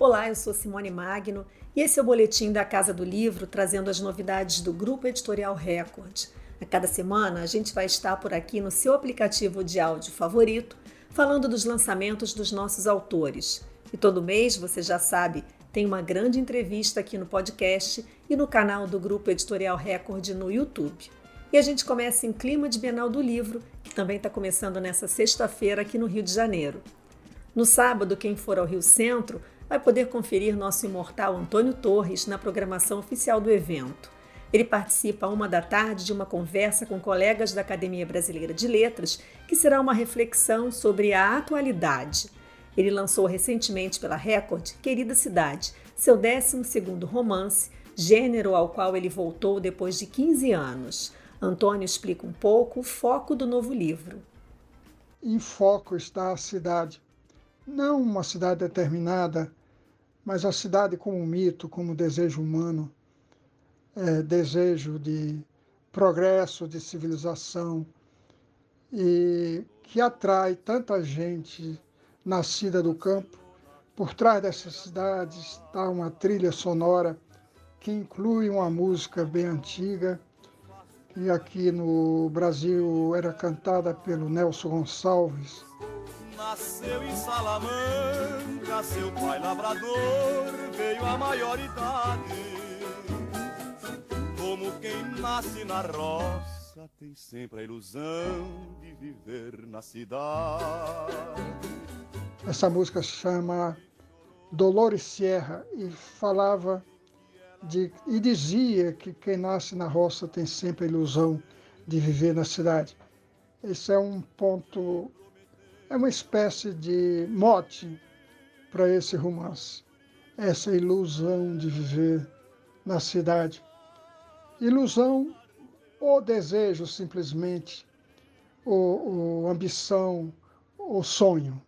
Olá, eu sou Simone Magno e esse é o boletim da Casa do Livro trazendo as novidades do Grupo Editorial Record. A cada semana a gente vai estar por aqui no seu aplicativo de áudio favorito, falando dos lançamentos dos nossos autores. E todo mês, você já sabe, tem uma grande entrevista aqui no podcast e no canal do Grupo Editorial Record no YouTube. E a gente começa em clima de Bienal do Livro, que também está começando nessa sexta-feira aqui no Rio de Janeiro. No sábado, quem for ao Rio Centro vai poder conferir nosso imortal Antônio Torres na programação oficial do evento. Ele participa a uma da tarde de uma conversa com colegas da Academia Brasileira de Letras, que será uma reflexão sobre a atualidade. Ele lançou recentemente pela Record Querida Cidade, seu 12º romance, gênero ao qual ele voltou depois de 15 anos. Antônio explica um pouco o foco do novo livro. Em foco está a cidade. Não uma cidade determinada, mas a cidade como mito, como desejo humano, é, desejo de progresso, de civilização, e que atrai tanta gente nascida do campo. Por trás dessas cidades está uma trilha sonora que inclui uma música bem antiga e aqui no Brasil era cantada pelo Nelson Gonçalves. Nasceu em Salamanca, seu pai lavrador veio à maioridade. Como quem nasce na roça tem sempre a ilusão de viver na cidade. Essa música chama Dolores Sierra e falava de, e dizia que quem nasce na roça tem sempre a ilusão de viver na cidade. Esse é um ponto, é uma espécie de mote para esse romance. Essa ilusão de viver na cidade. Ilusão ou desejo simplesmente, ou, ou ambição, ou sonho.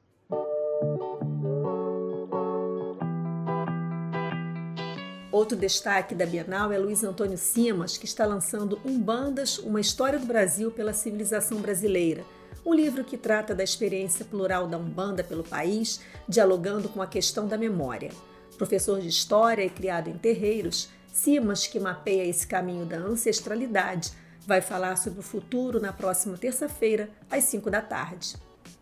Outro destaque da Bienal é Luiz Antônio Simas, que está lançando Umbandas, uma história do Brasil pela civilização brasileira. Um livro que trata da experiência plural da Umbanda pelo país, dialogando com a questão da memória. Professor de História e criado em terreiros, Simas, que mapeia esse caminho da ancestralidade, vai falar sobre o futuro na próxima terça-feira, às 5 da tarde.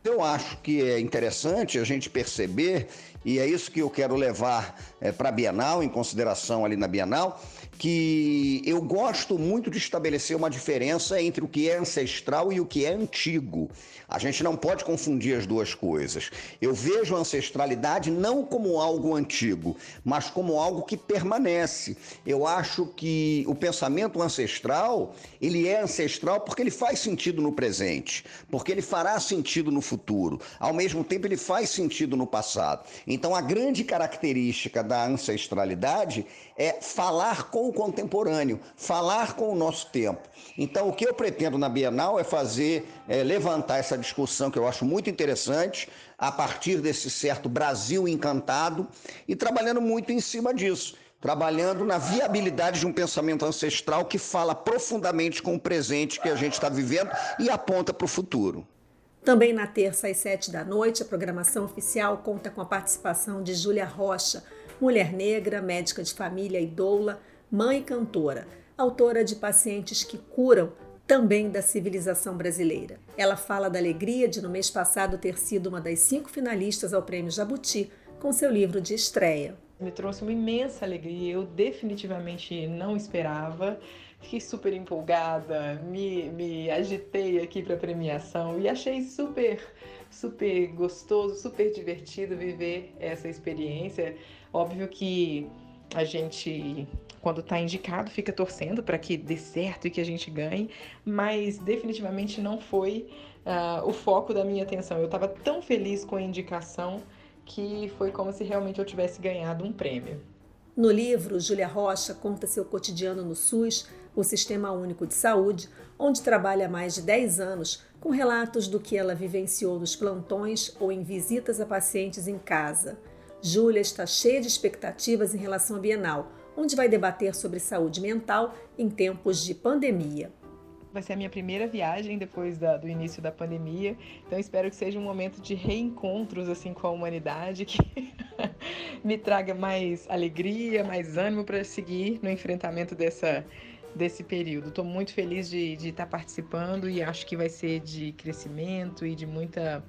Eu acho que é interessante a gente perceber, e é isso que eu quero levar é, para a Bienal, em consideração ali na Bienal, que eu gosto muito de estabelecer uma diferença entre o que é ancestral e o que é antigo. A gente não pode confundir as duas coisas. Eu vejo a ancestralidade não como algo antigo, mas como algo que permanece. Eu acho que o pensamento ancestral, ele é ancestral porque ele faz sentido no presente, porque ele fará sentido no futuro. Ao mesmo tempo, ele faz sentido no passado. Então, a grande característica da ancestralidade é falar com o contemporâneo, falar com o nosso tempo. Então, o que eu pretendo na Bienal é fazer, é, levantar essa discussão que eu acho muito interessante, a partir desse certo Brasil encantado e trabalhando muito em cima disso trabalhando na viabilidade de um pensamento ancestral que fala profundamente com o presente que a gente está vivendo e aponta para o futuro. Também na terça às sete da noite, a programação oficial conta com a participação de Júlia Rocha, mulher negra, médica de família e doula, mãe e cantora, autora de Pacientes que Curam, também da civilização brasileira. Ela fala da alegria de, no mês passado, ter sido uma das cinco finalistas ao Prêmio Jabuti com seu livro de estreia. Me trouxe uma imensa alegria, eu definitivamente não esperava. Fiquei super empolgada, me, me agitei aqui para a premiação e achei super, super gostoso, super divertido viver essa experiência. Óbvio que a gente, quando está indicado, fica torcendo para que dê certo e que a gente ganhe, mas definitivamente não foi uh, o foco da minha atenção. Eu estava tão feliz com a indicação que foi como se realmente eu tivesse ganhado um prêmio. No livro, Júlia Rocha conta seu cotidiano no SUS, o Sistema Único de Saúde, onde trabalha há mais de 10 anos, com relatos do que ela vivenciou nos plantões ou em visitas a pacientes em casa. Júlia está cheia de expectativas em relação à Bienal, onde vai debater sobre saúde mental em tempos de pandemia. Vai ser a minha primeira viagem depois da, do início da pandemia, então espero que seja um momento de reencontros assim com a humanidade, que me traga mais alegria, mais ânimo para seguir no enfrentamento dessa, desse período. Estou muito feliz de, estar tá participando e acho que vai ser de crescimento e de muita,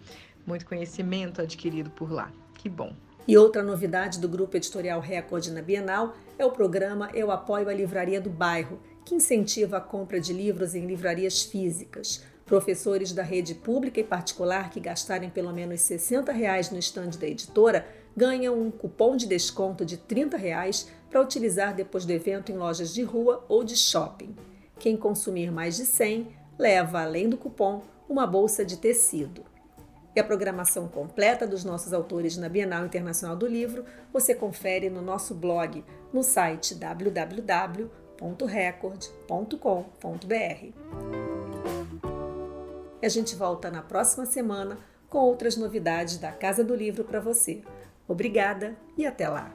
muito conhecimento adquirido por lá. Que bom. E outra novidade do Grupo Editorial Record na Bienal é o programa Eu Apoio a Livraria do Bairro, que incentiva a compra de livros em livrarias físicas. Professores da rede pública e particular que gastarem pelo menos 60 reais no estande da editora ganham um cupom de desconto de 30 reais para utilizar depois do evento em lojas de rua ou de shopping. Quem consumir mais de 100 leva, além do cupom, uma bolsa de tecido. E a programação completa dos nossos autores na Bienal Internacional do Livro você confere no nosso blog no site www.record.com.br. E a gente volta na próxima semana com outras novidades da Casa do Livro para você. Obrigada e até lá!